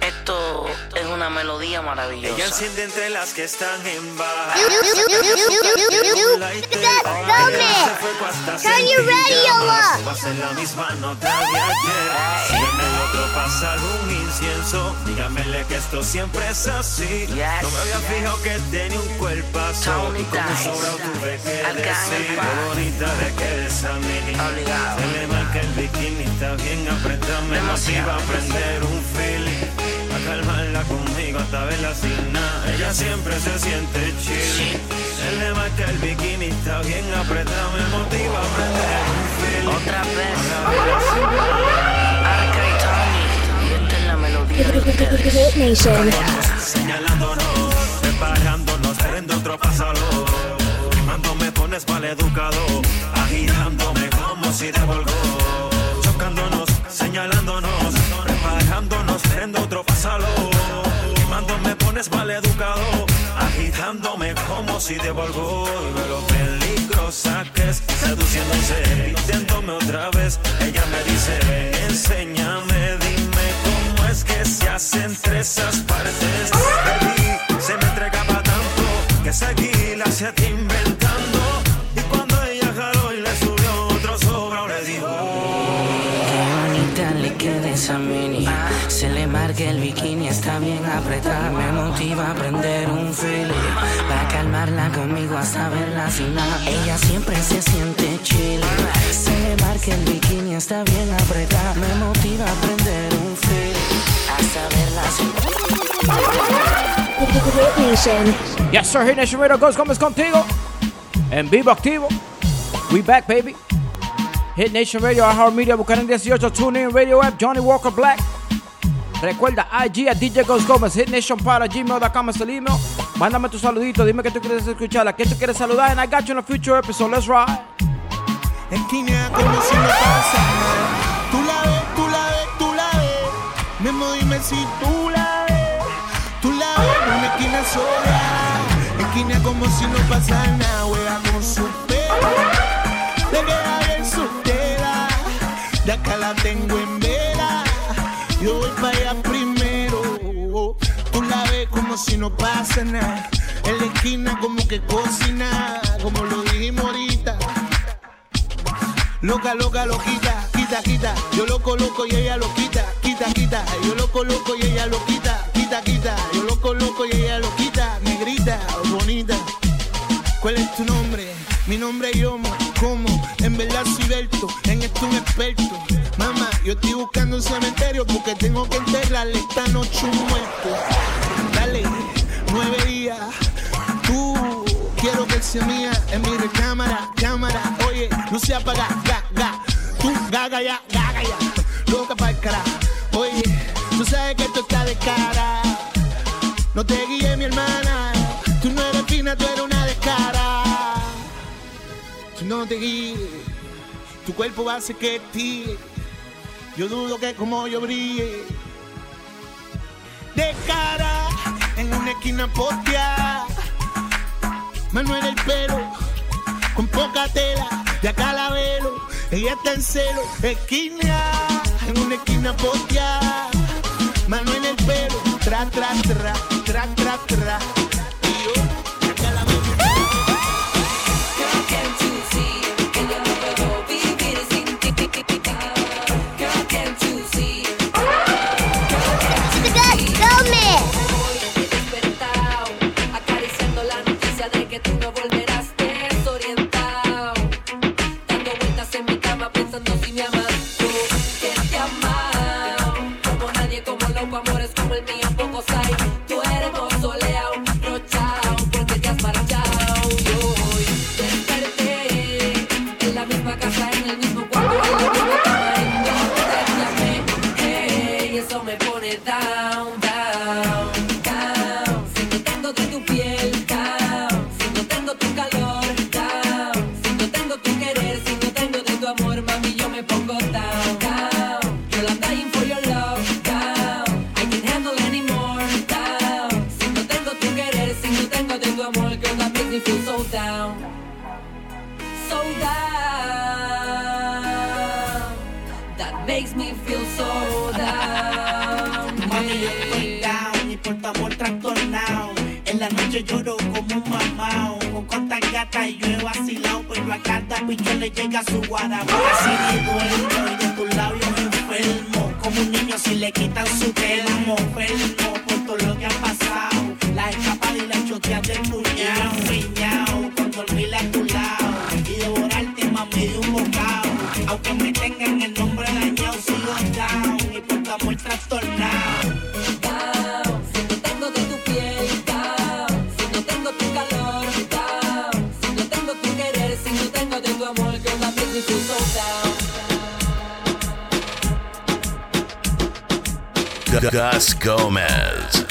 Esto es una melodía maravillosa. Ella enciende entre las que están en baja. Turn your radio up. La misma nota de ayer. Si en el otro pasa un incienso, dígamele que esto siempre es así. Yes. No me había fijado que tenía un cuerpazo. Tony Y como sobrado tuve que decir. Bonita le queda esa mini. Obligado. Se le marca el bikini, está bien apretado. Me Demasiado. motiva a prender un feeling. A calmarla conmigo hasta verla sin nada. Ella siempre se siente chill. Se le marca el bikini, está bien apretado. Me motiva a prender un feeling. Otra vez. Arca y Tony. Y esta es la melodía de ustedes. Hit Nation. señalándonos, preparándonos, prendo otro pásalo. Cuando me pones mal educado, agitándome como si te volgo. Chocándonos, señalándonos, preparándonos, prendo otro pásalo. Pones mal educado, agitándome como si te veo lo peligrosa que es, seduciéndose, pidiéndome otra vez. Ella me dice, enséñame, dime cómo es que se hace entre esas partes. Baby, se me entregaba tanto que seguí la ti inventando. Y cuando ella jaló y le subió otro sobra, le dijo. Qué bonita le queda esa mini. Se le marca el bikini, apretada. Me motiva a prender un feeling. Va a calmarla conmigo hasta verla sin nada. Ella siempre se siente chill. Se marca el bikini, está bien apretada. Me motiva a prender un feeling. Sin Hit Nation. Yes, sir. Hit Nation Radio Ghost Gómez contigo. En vivo activo. We back, baby. Hit Nation Radio, iHeart Media, Buchanan 18, TuneIn Radio App, Johnny Walker Black. Recuerda, IG a DJ Ghost Gómez, Hit Nation para gmail.com es el. Mándame tu saludito, dime que tú quieres escuchar, a quién tú quieres saludar, and I got you in a future episode. Let's ride. Esquina como si no pasa. Tú la ves, tú la ves, tú la ves. Memo, dime si tú la ves. Tú la ves en una esquina sola. Esquina como si no pasa nada. Juega con su pelo. Le queda bien su tela. De acá la tengo en vela. Yo voy para allá primero. Tú la ves como si no pasa nada. En la esquina como que cocina. Como lo dijimos ahorita. Loca, loca, loquita, quita, quita. Yo lo coloco y ella lo quita, quita, quita. Yo lo coloco y ella lo quita, quita, quita. Yo lo coloco y ella lo quita, negrita, bonita. ¿Cuál es tu nombre? Mi nombre es Yomo, ¿cómo? Verdad soy en esto un experto. Mamá, yo estoy buscando un cementerio porque tengo que enterrarle esta noche un muerto. Dale, nueve días. Tú, quiero que sea mía en mi recámara, cámara. Oye, no se apaga, ga, ga. Tú, gaga ya, gaga ya. Loca para el cara. Oye, tú sabes que esto está de cara. No te guíes, no te guíes. Tu cuerpo hacer que tire. Yo dudo que como yo brille. De cara, en una esquina posteada. Manuel el pelo, con poca tela, de acá la velo, ella está en celo, esquina, en una esquina posteada. Manuel el pelo, tra, tra, tra, tra, tra, tra. transportamos trastornado. En la noche lloro como un mamao. Con cuantas gatas y yo he vacilado, pero a cada bicho le llega su guarabo. Así de duermo y de tus labios enfermo. Como un niño si le quitan su telmo. Enfermo por todo lo que ha pasado. La escapada y la chotea del puñado. Gus Gomez.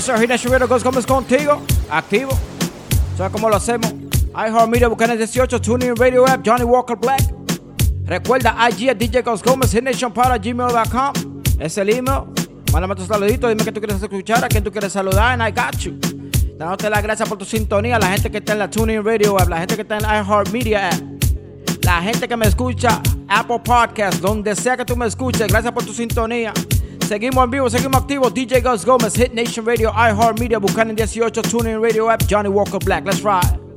Sir. Hidden Shibero Ghost Gómez contigo. Activo. ¿Sabes cómo lo hacemos? iHeartMedia, Bucanes 18, TuneIn Radio App, Johnny Walker Black. Recuerda, IG DJ Ghost Gómez, para gmail.com. Es el email. Mándame tus saluditos, dime que tú quieres escuchar, a quién tú quieres saludar, and I got you. Dándote las gracias por tu sintonía, la gente que está en la TuneIn Radio App, la gente que está en iHeartMedia App, la gente que me escucha, Apple Podcast, donde sea que tú me escuches, gracias por tu sintonía. Seguimos en vivo, seguimos activos. DJ Gus Gómez, Hit Nation Radio, iHeart Media, Buchanan 18, TuneIn Radio App, Johnny Walker Black. Let's ride.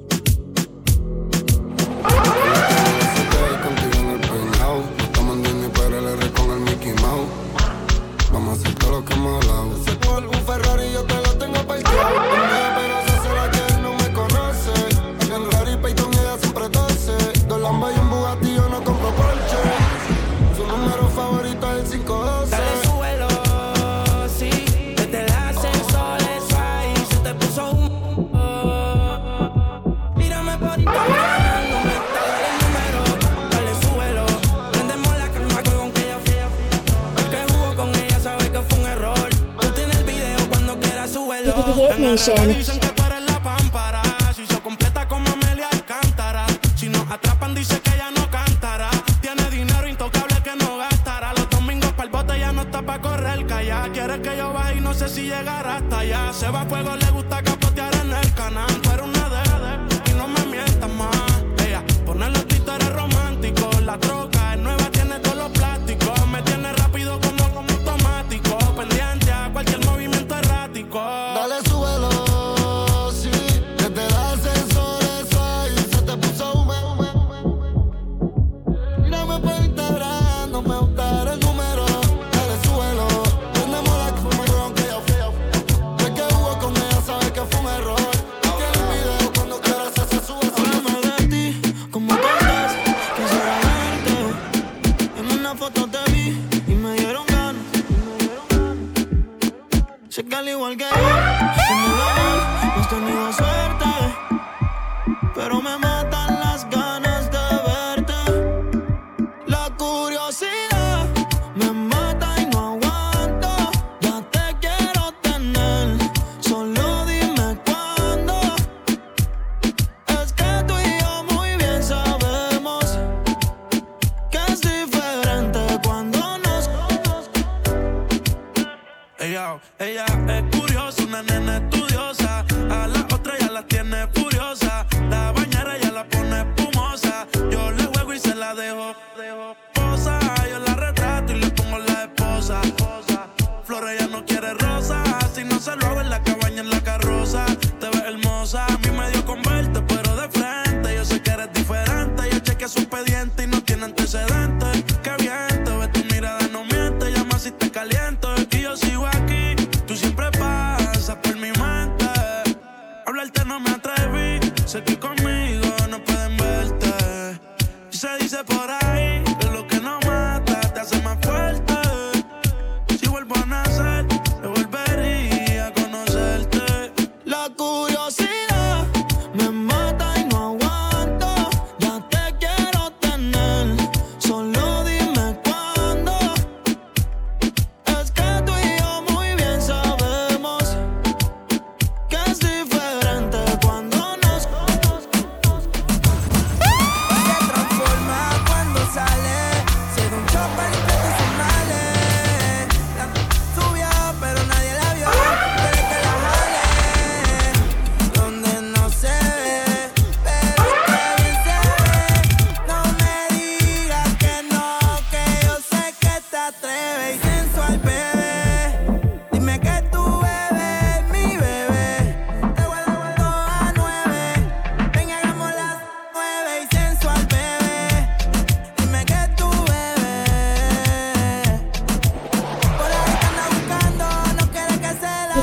Dicen que fueron la pampara. Si son completa, como Amelia alcantara. Si nos atrapan, dice que ya no cantará. Tiene dinero intocable que no gastará. Los domingos para el bote ya no está para correr. Calla, quiere que yo vaya y no sé si llegará hasta allá. Se va a fuego.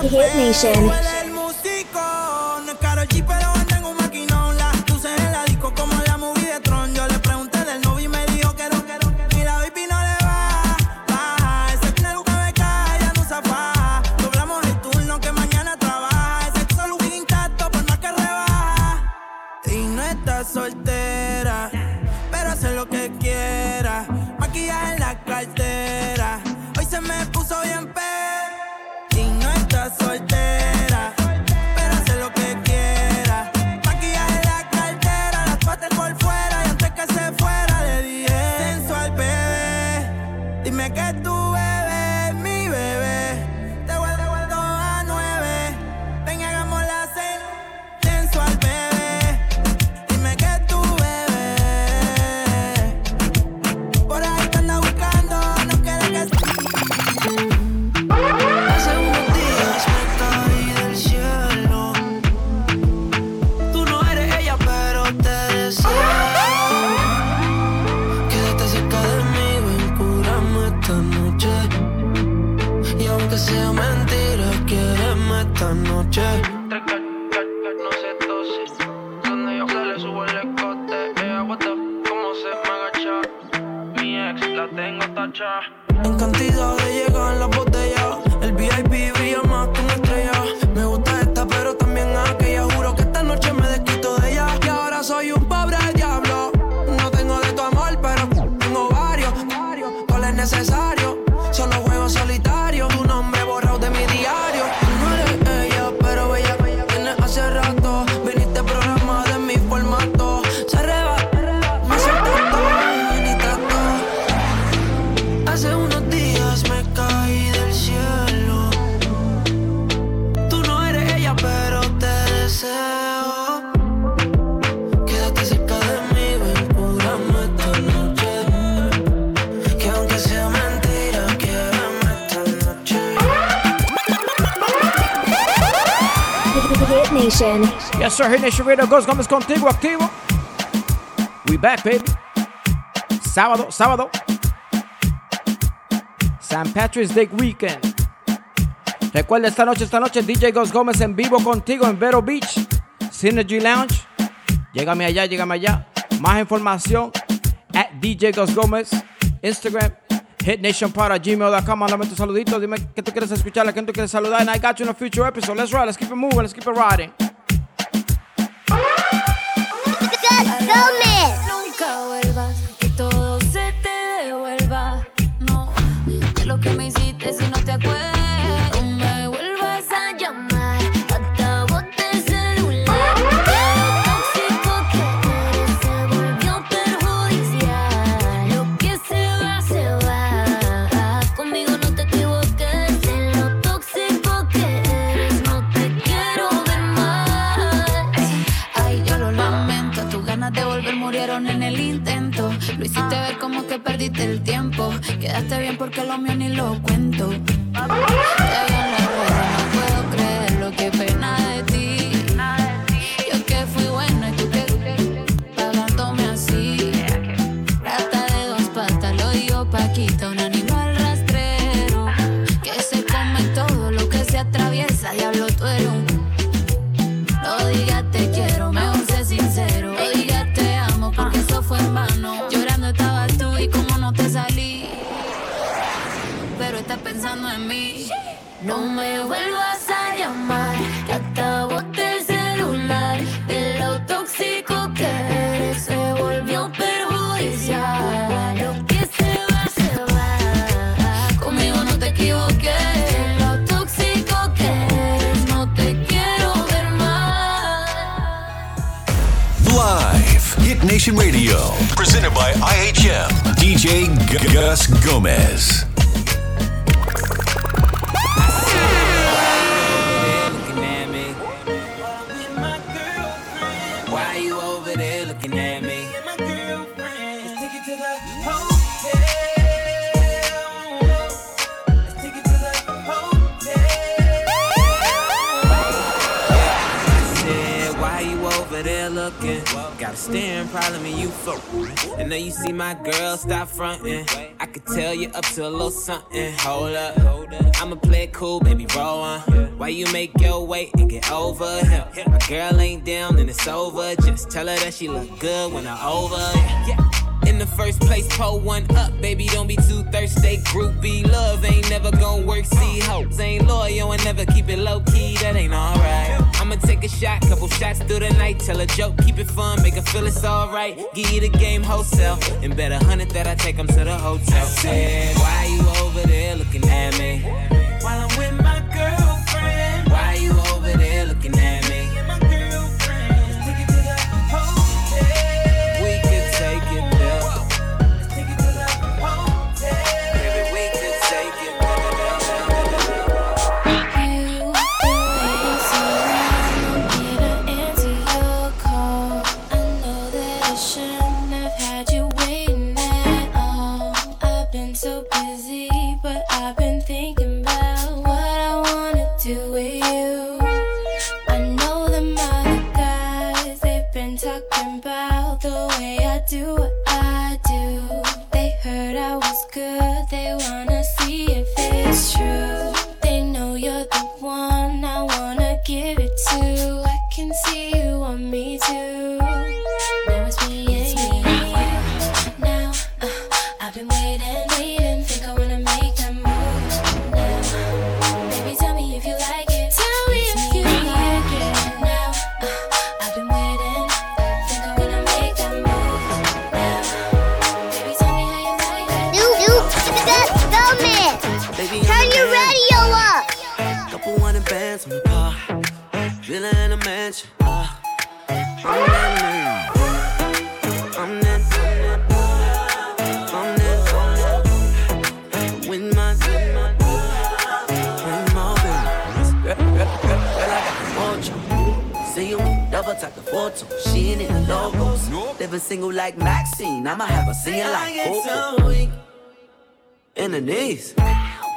Hit Nation. ¿Cuál es Yes, sir. Hit Nation Radio Ghost Gómez contigo, activo. We back, baby. Sábado, sábado. St. Patrick's Day Weekend. Recuerda esta noche, esta noche, DJ Ghost Gómez en vivo contigo en Vero Beach, Synergy Lounge. Llégame allá, llégame allá. Más información at DJ Ghost Gómez, Instagram, hitnationpod@gmail.com. Mándame tu saludito, dime que tú quieres escuchar, a tú quieres saludar. And I got you in a future episode. Let's ride, let's keep it moving, let's keep it riding. Gomez. Hiciste ver como que perdiste el tiempo. Quedaste bien porque lo mío ni lo cuento. Presented by IHM, DJ Gus Gomez. Staring problem and you folk. And now you see my girl stop fronting. I could tell you up to a little something. Hold up, I'ma play it cool, baby, roll on. Why you make your way and get over him? My girl ain't down and it's over. Just tell her that she look good when I over. Yeah. In the first place, pull one up, baby. Don't be too thirsty. Groupie love ain't never gonna work. See, hoes ain't loyal and never keep it low key. That ain't alright. I'ma take a shot, couple shots through the night. Tell a joke, keep it fun, make her feel it's alright. Give you the game wholesale, and bet a hundred that I take 'em to the hotel. Said, why you over there looking at me? While I'm with my That nigga. I'm that, I'm I'm that. With my, with my baby. Girl, girl, girl, girl, I got the mojo. See you, double tap the photo. She ain't in the logos. Living single like Maxine. I'ma have her singing like Coco. In the knees.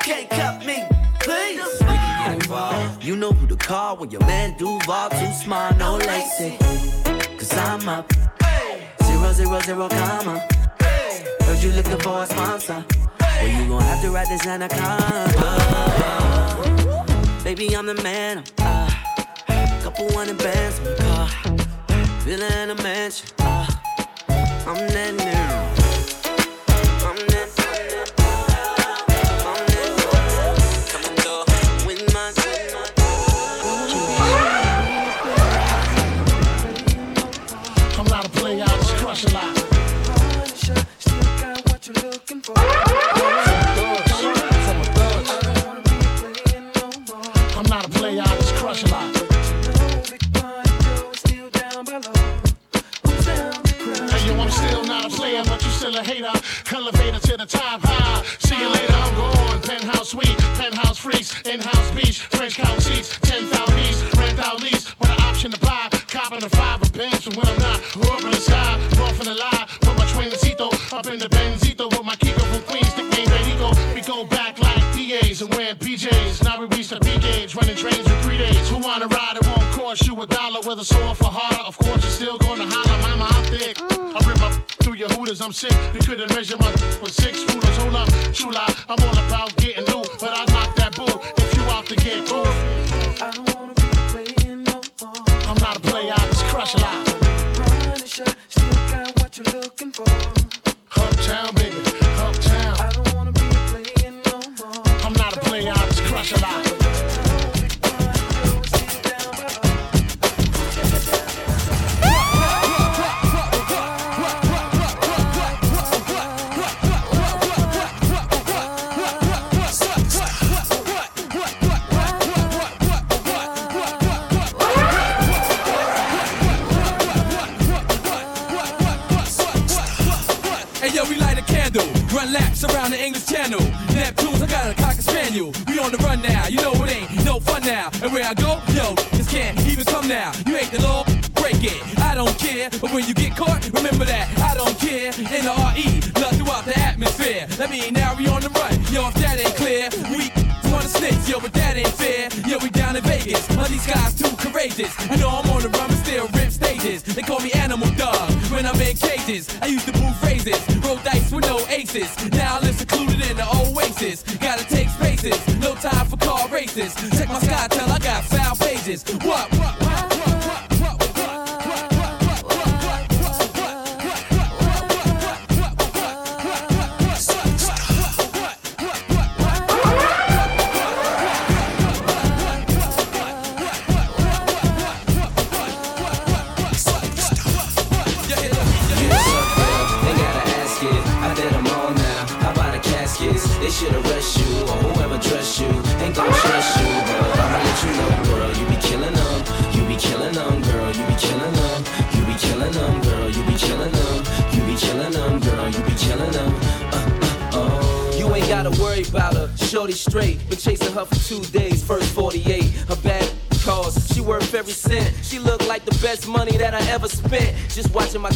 Can't cut me, please. You know who to call when your man Duval too smart, no lacy. Cause I'm up. Zero, zero, zero, comma. Heard you looking for a sponsor. Well, you gon' have to ride this anaconda. Baby, I'm the man. Uh, couple hundred bands car. In a mansion. Uh, I'm that nigga. Hater. Elevator to the top high. See you later, I'm gone. Penthouse suite, penthouse freaks, in-house beach, French couch seats, 10,000 east, rent out lease. With an option to buy, copping a five of pence from when I'm not. In the sky, off in the lie. Put my twincito up in the Benzito with my Kiko from Queens, nickname Benito. We go back like DAs and wearing PJs. Now we reach the B gauge, running trains for three days. Who wanna ride? It won't cost you a dollar. Whether sore for harder, I'm sick. You couldn't measure my with six rulers. Hold up, true lie. I'm all about getting new, but I knock that bull if you out to get cool. I go, yo, just can't even come now. You ain't the law, break it. I don't care, but when you get caught, remember that I don't care. In the RE, love throughout the atmosphere. Let me now we on the run, yo. If that ain't clear, we wanna snakes, yo, but that ain't fair. Yo, we down in Vegas, all these guys too courageous. I know I'm on the run, but still rip stages. They call me Animal Dog when I'm in cages. I used to move phrases, roll dice with no aces. Now I live secluded in the oasis. Gotta take spaces, no time for car races.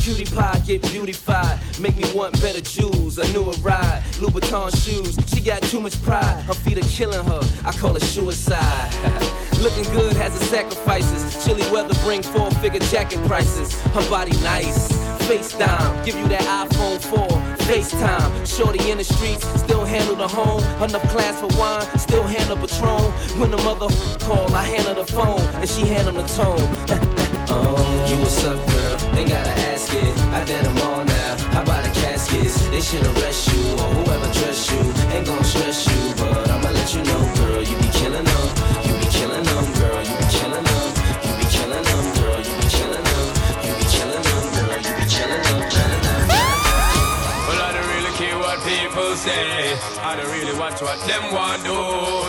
Cutie pie get beautified. Make me want better jewels. A newer ride. Louboutin shoes. She got too much pride. Her feet are killing her. I call it suicide. Looking good has its sacrifices. Chilly weather bring four figure jacket prices. Her body nice. FaceTime, give you that iPhone 4. FaceTime, shorty in the streets, still handle the home. Enough class for wine, still handle Patron. When the mother call, I handle the phone, and she handle the tone. say. I don't really watch what them want do.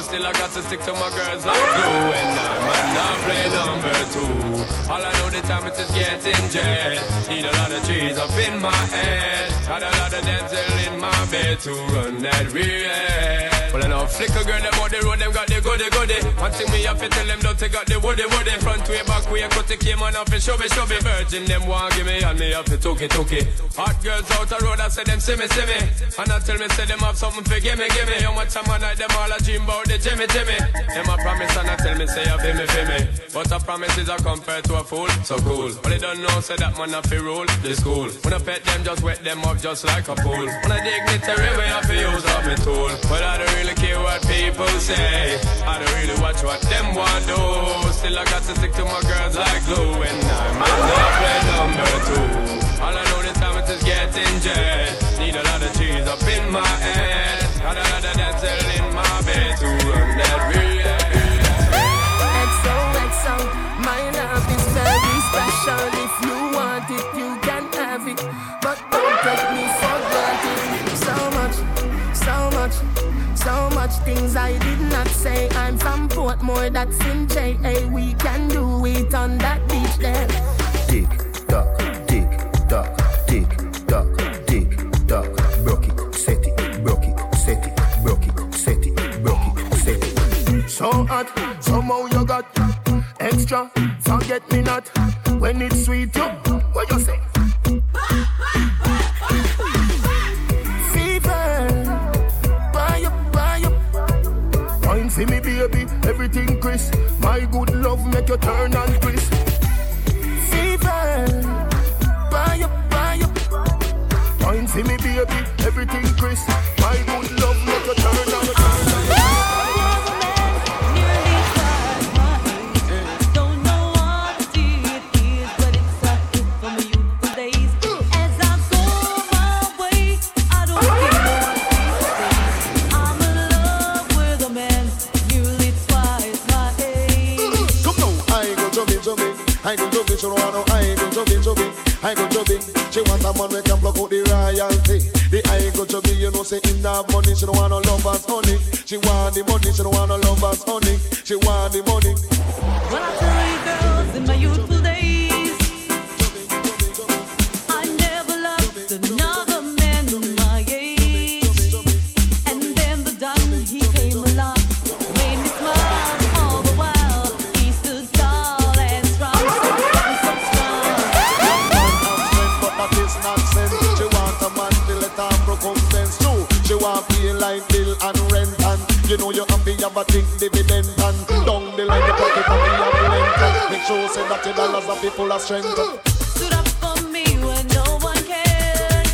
Still I got to stick to my girls like glue, and I might not play number two. All I know the time is getting jet. Need a lot of trees up in my head. Had a lot of dental in my bed to run that real. Well, I know flicker girl, them on the road, them got the goody goody. One thing me have to tell them, don't out the woody woody. Front way, back way, cut the came on off and show me, show me. Virgin, them want give me, and me have to took it, took it. Hot girls out the road, I say them see me, see me. And I tell me, say them have something for give me, give me. How much time I night, them all a dream about the Jimmy, Jimmy. Them a promise, and I tell me, say, feel me, feel me. But a promise is a compared to a fool, so cool. But they don't know, say that man a fi rule the school. When I pet them, just wet them up just like a pool. When I dignitary, way I fi use up my tool. But I don't really care what people say. I don't really watch what them want do. Still I got to stick to my girls like glue. And I might not play number two. All I know this time is getting jet. Need a lot of cheese up in my head. Got a lot of dental in my bed to run that real. My love is very special. If you want it, you can have it. But don't me for. So much, so much, so much things I did not say. I'm from Portmore, that's in JA. We can do it on that beach there. So hot, somehow you got extra. Forget me not when it's sweet. You, what you say? Up. Me, baby, everything crisp. My good love make you turn and crisp. Fever, buy up, buy up. Wine for me, baby, everything crisp. My good she don't want no. I go jumping, jumping. I go jumping. She want a man we can block out the royalty. The I go jumping, you know, say in that money, she don't want no lovers, honey. She want the money, she don't want no lovers, honey. She want the money. Have a think dividend and down the line the pocket and the ambulance and make sure say that your dollars are people are strength. Stood up for me when no one cared.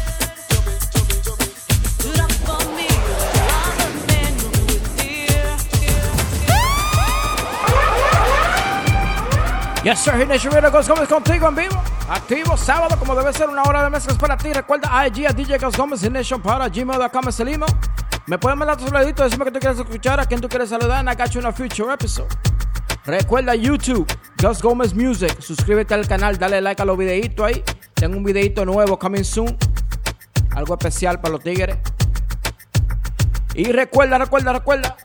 Stood up for me when other men would fear. Yes, sir. Hit Nation Radio Ghost Gómez contigo en vivo. Activo sábado, como debe ser, una hora de mezclas para ti. Recuerda IG a DJ Gómez Hit Nation para gmail.com es el email. Me pueden mandar tu saludito, decirme que tú quieres escuchar, a quien tú quieres saludar, and I got you in a future episode. Recuerda YouTube, Gus Gómez Music. Suscríbete al canal, dale like a los videitos ahí. Tengo un videito nuevo coming soon. Algo especial para los tigres. Y recuerda, recuerda, recuerda.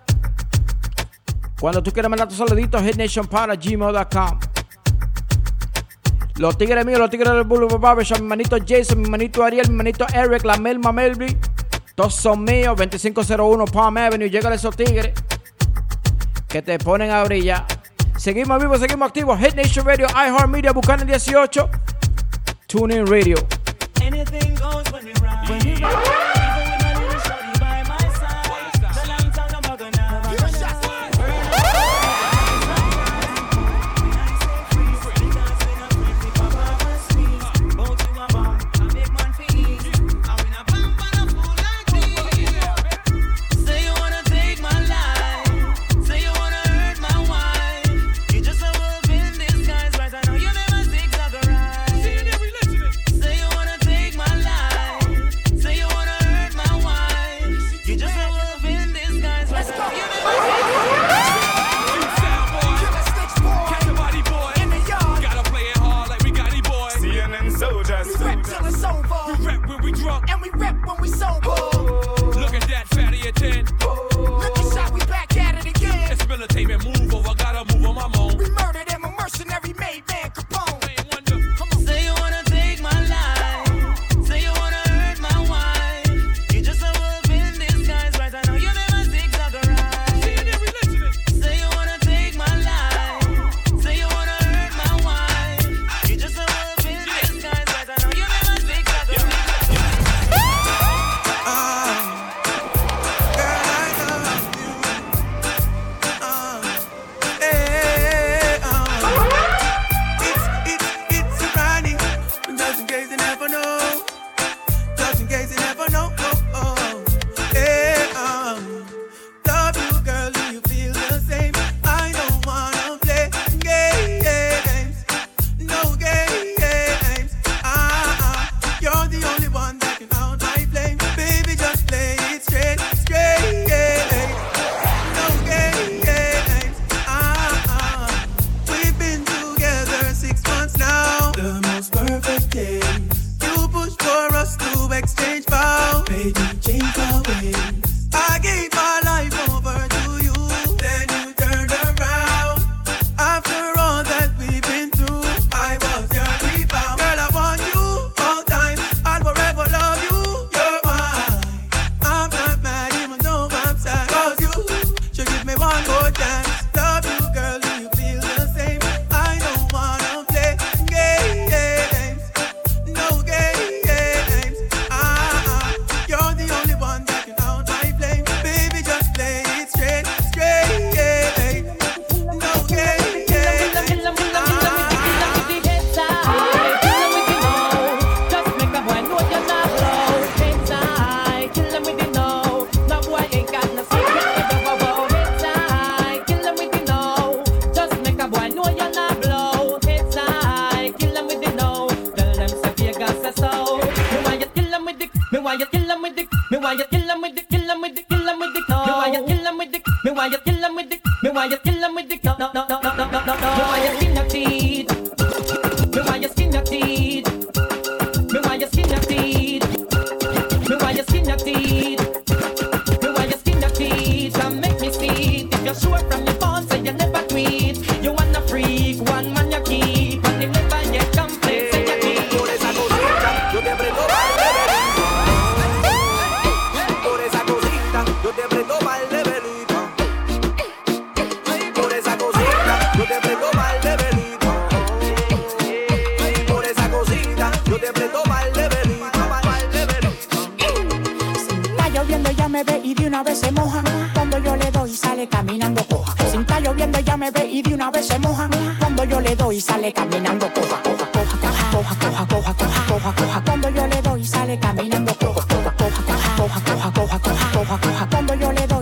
Cuando tú quieras mandar tus saluditos, hitnationpod@gmail.com. Los tigres míos, los tigres del Boulevard Barbershop, mi manito Jason, mi manito Ariel, mi manito Eric, la Melma Melby. Todos son míos, 2501 Palm Avenue. Llega esos tigres que te ponen a brillar. Seguimos vivos, seguimos activos. Hit Nation Radio, iHeartMedia, Buchanan 18. Tune in Radio. And we rep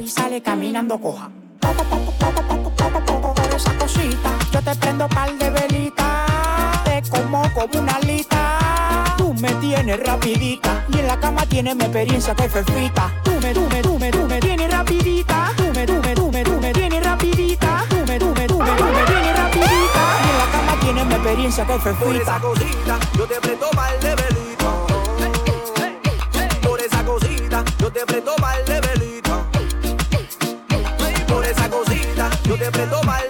sale caminando coja. Esa cosita, yo te prendo pal de velita. Te como como una alita. Tú me tienes rapidita y en la cama tienes mi experiencia que fefita. Tú me, tú me, tú me, tú me tienes rapidita. Tú me, tú me, tú me, tú me tienes rapidita. Tú me, tú me, tú me, tú me tienes rapidita y en la cama tienes mi experiencia que fefita. yo te aprendo pa'l levelito.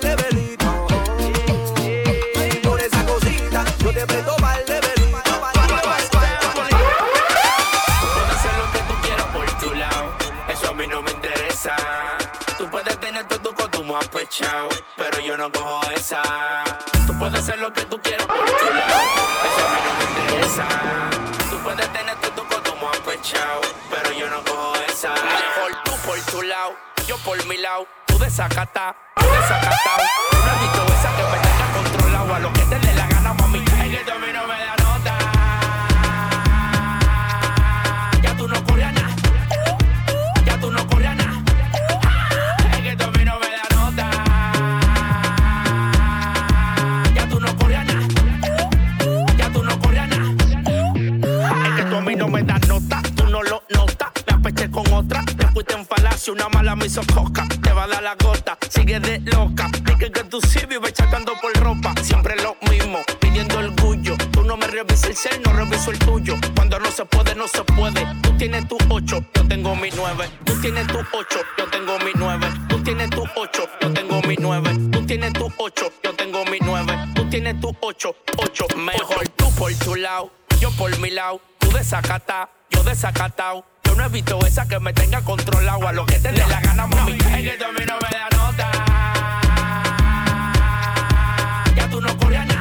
Levelito. Puedo hacer lo que tú quieras por tu lado, eso a mí no me interesa. Tú puedes tener todo tu consumo apechado, pero yo no cojo esa. Tú puedes hacer lo que tú quieras por tu lado, eso a mí no me interesa. Tú puedes tener todo tu consumo apechado, pero yo no cojo esa. Mejor tú por tu lado, yo por mi lado. Tú desacata, reviso el tuyo. Cuando no se puede, no se puede. Tú tienes tu 8, yo tengo mi 9. Tú tienes tu 8, yo tengo mi 9. Tú tienes tu 8, yo tengo mi 9. Tú tienes tu 8, yo tengo mi 9. Tú tienes tu 8, 8. Mejor tú por tu lado, yo por mi lado. Tú desacata, yo desacatao. Yo no he visto esa que me tenga controlado a lo que te dé la gana, mami. Es que a mí no me da nota. Ya tú no coreana. Ya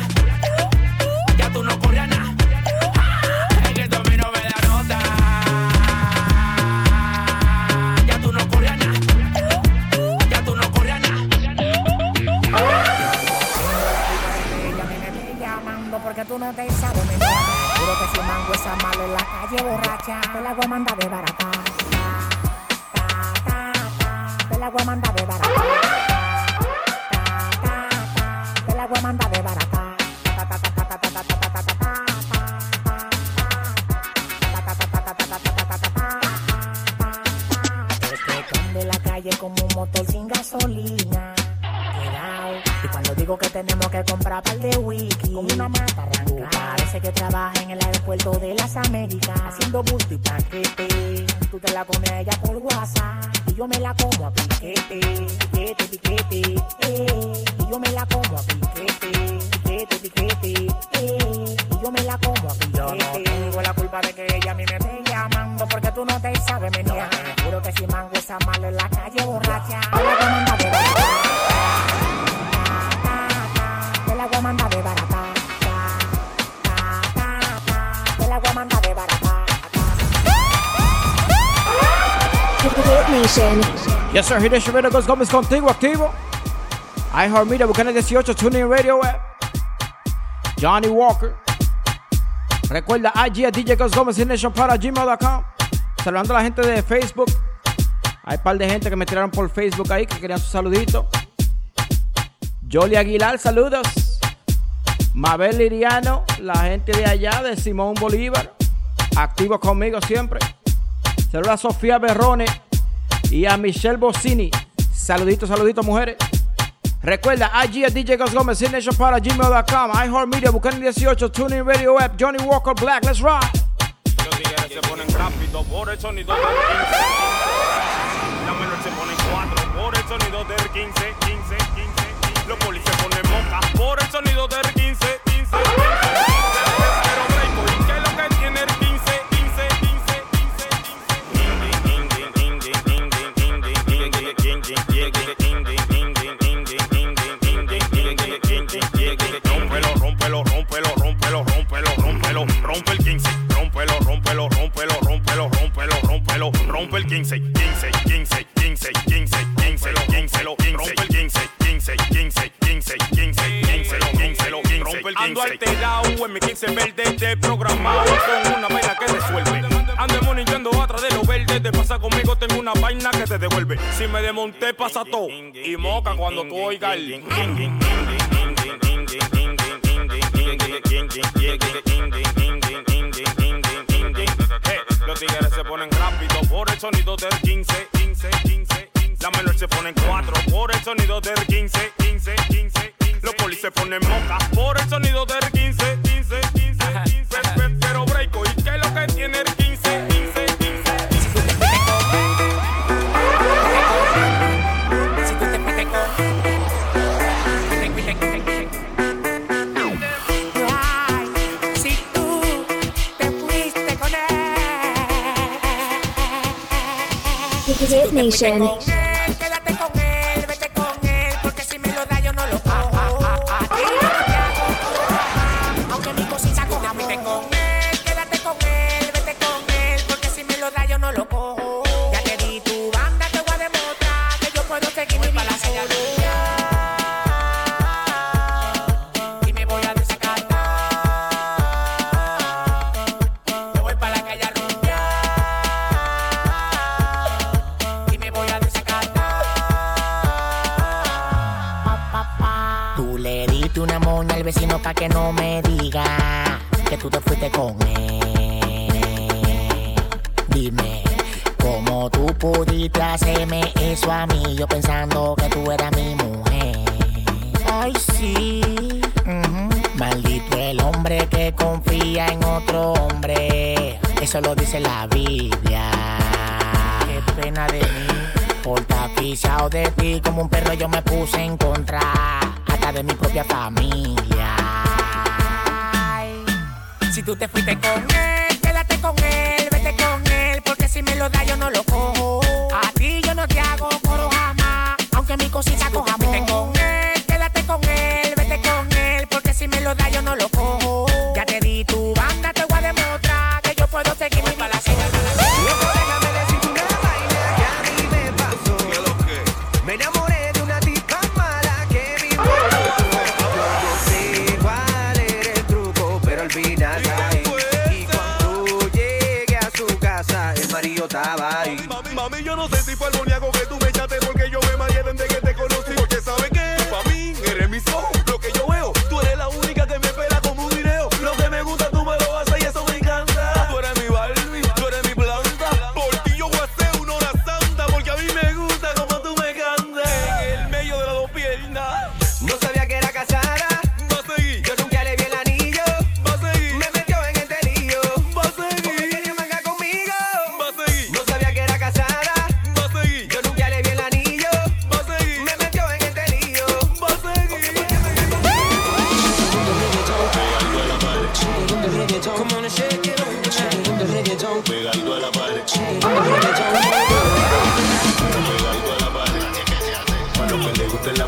tú no te sabes mentir. Juro que si mango esa mala en la calle borracha, te la voy a de barata. Te la voy a de barata. Te la voy a mandar de barata. De la calle como un motor sin gasolina y cuando digo que tenemos que comprar par de wiki, con una mata arranca. Parece que trabaja en el aeropuerto de las Américas, haciendo bulto y paquete. Tú te la comes a ella por WhatsApp y yo me la como a piquete, piquete, piquete. Eh, y yo me la como a piquete, piquete, piquete. Eh, y yo me la como a piquete. Yo no tengo la culpa de que ella a mí me esté llamando porque tú no te sabes menear. Juro que si mango esa mala en la calle borracha, te Nation. Yes, sir. Nation Radio Ghost Gómez contigo, activo. iHeartMedia, Buchanan 18, TuneIn Radio App. Johnny Walker. Recuerda, IG a DJ Gómez, Hit Nation para gmail.com. Saludando a la gente de Facebook. Hay un par de gente que me tiraron por Facebook ahí que querían su saludito. Jolie Aguilar, saludos. Mabel Liriano, la gente de allá, de Simón Bolívar. Activo conmigo siempre. Saludos a Sofía Berrone y a Michelle Bossini. Saluditos, saluditos, mujeres. Recuerda, IG a DJ Gus Gómez, Nation para gmail.com, iHeartMedia, Buchanan 18, TuneIn Radio App, Johnny Walker Black, let's ride. Los tigres se ponen rápido por el sonido del 15. La menor se ponen 4 por el sonido del 15, 15, 15. Los polis se ponen moca por el sonido del 15, 15, 15. Rompe el 15, 15, 15, 15, 15, 15, 15, rompe el 15, 15, 15, 15, 15, 15, 15, rompe el 15. Ando alterado en mi 15 verde de programado con una vaina que resuelve. Ando monitoreando atrás de los verdes, te pasa conmigo, tengo una vaina que te devuelve. Si me desmonté, pasa todo. Y moca cuando tú oigas el. Los tigres se ponen rápido por el sonido del 15, 15, 15, 15. La menor se ponen 4 por el sonido del 15, 15, 15, 15. Los polis se ponen moca por el sonido del 15, 15, 15, 15. Pe- Pero breako, ¿y qué es lo que tiene Hit Nation. Confía en otro hombre. Eso lo dice la Biblia. Qué pena de mí. Por estar pisado de ti como un perro yo me puse en contra. Hasta de mi propia familia. Si tú te fuiste con él, quédate con él, vete con él, porque si me lo da yo no lo cojo. A ti yo no te hago coro jamás, aunque mi cosita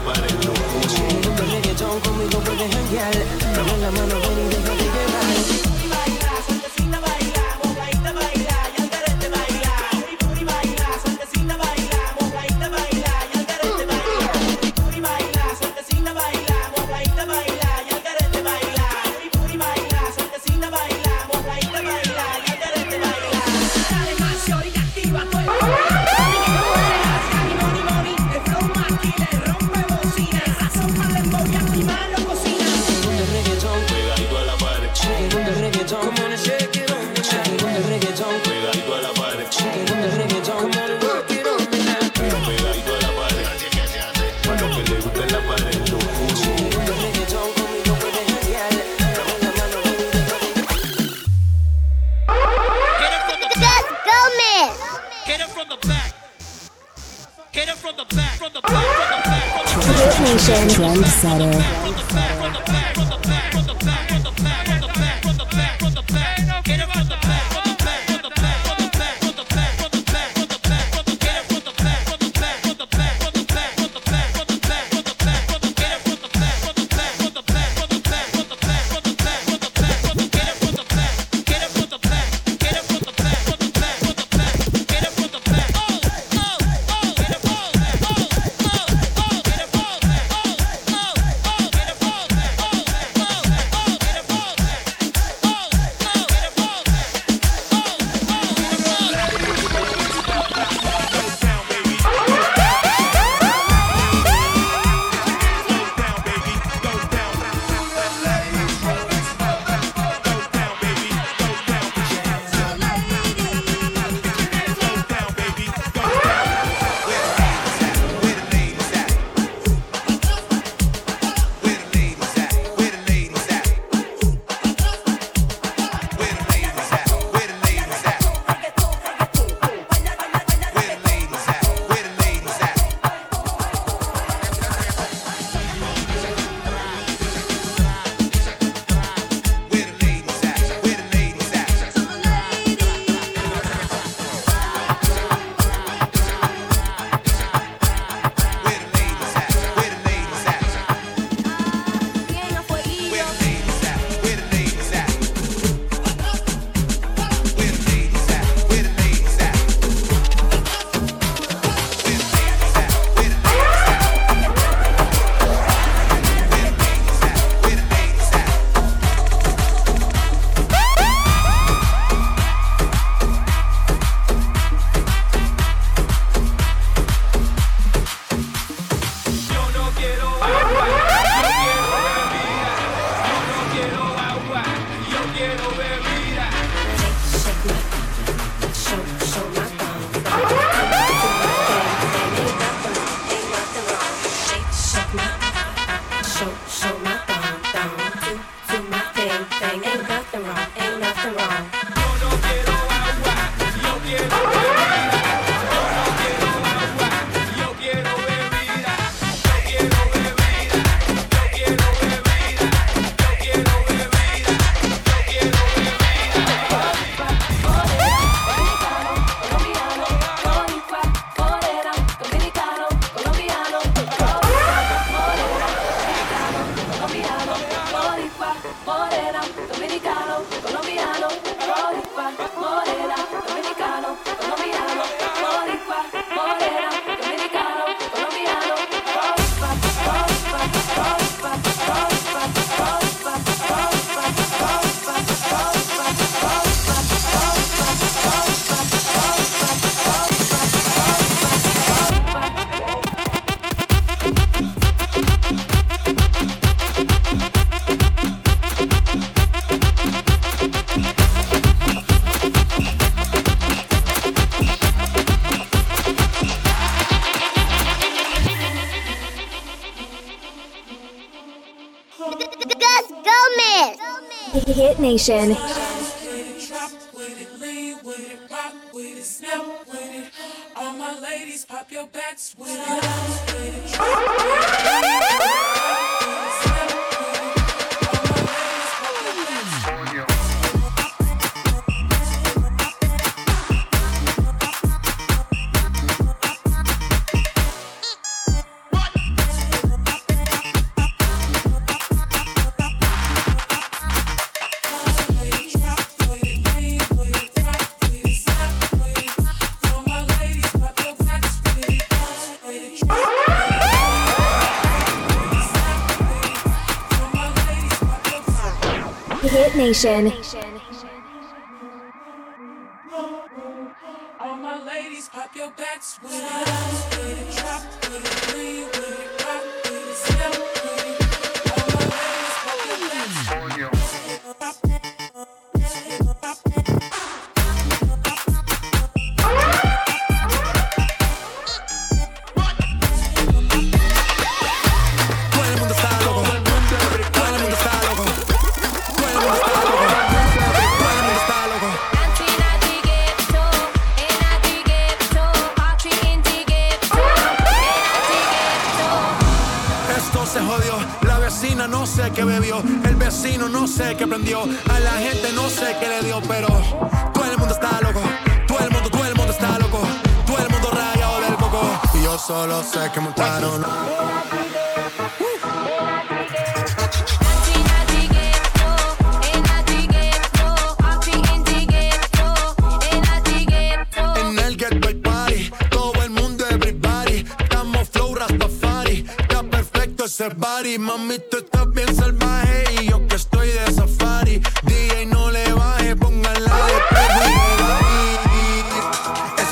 paren Con conmigo la mano, ven y déjate llevar. Sueltecita, Session. Nation. All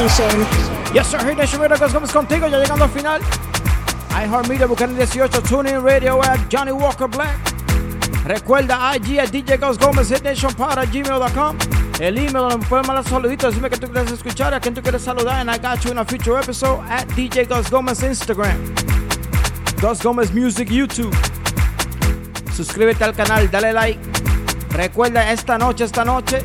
Nation. Yes, sir. Hit Nation Radio, Gómez contigo, ya llegando al final. iHeartMedia, Buchanan 18, TuneIn Radio at Johnny Walker Black. Recuerda IG at DJ Gus Gómez, hitnationpod@gmail.com. El email donde pueden mandar saluditos, dime que tú quieres escuchar, a quien tú quieres saludar, and I got you in a future episode at DJ Gus Gómez Instagram. Gus Gómez Music YouTube. Suscríbete al canal, dale like. Recuerda esta noche, esta noche,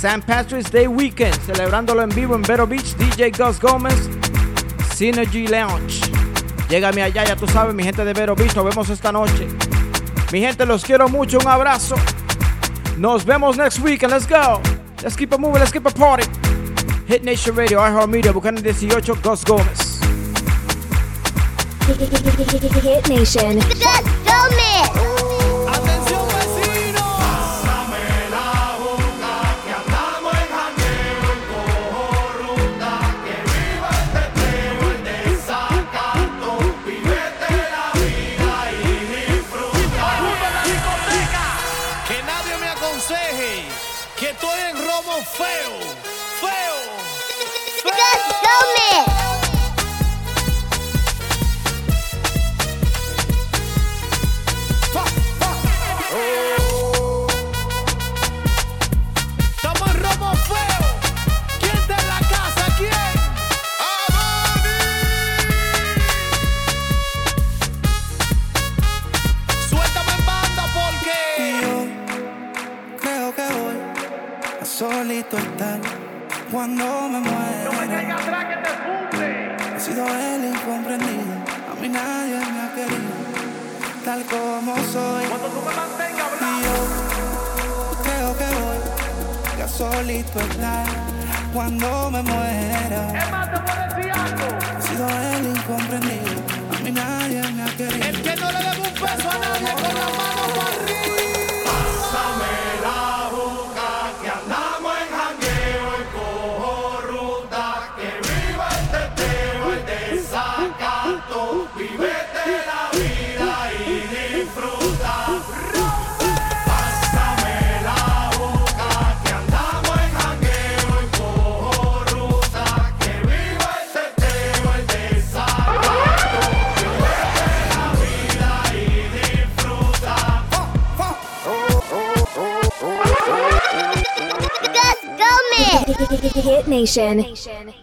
St. Patrick's Day Weekend, celebrándolo en vivo en Vero Beach, DJ Gus Gómez, Synergy Lounge. Llégame allá, ya tú sabes, mi gente de Vero Beach, nos vemos esta noche. Mi gente, los quiero mucho, un abrazo. Nos vemos next weekend, let's go. Let's keep it moving, let's keep it party. Hit Nation Radio, iHeartMedia, Buchanan 18, Gus Gómez. Hit Nation. Que que estoy en romo feo, feo, Nation.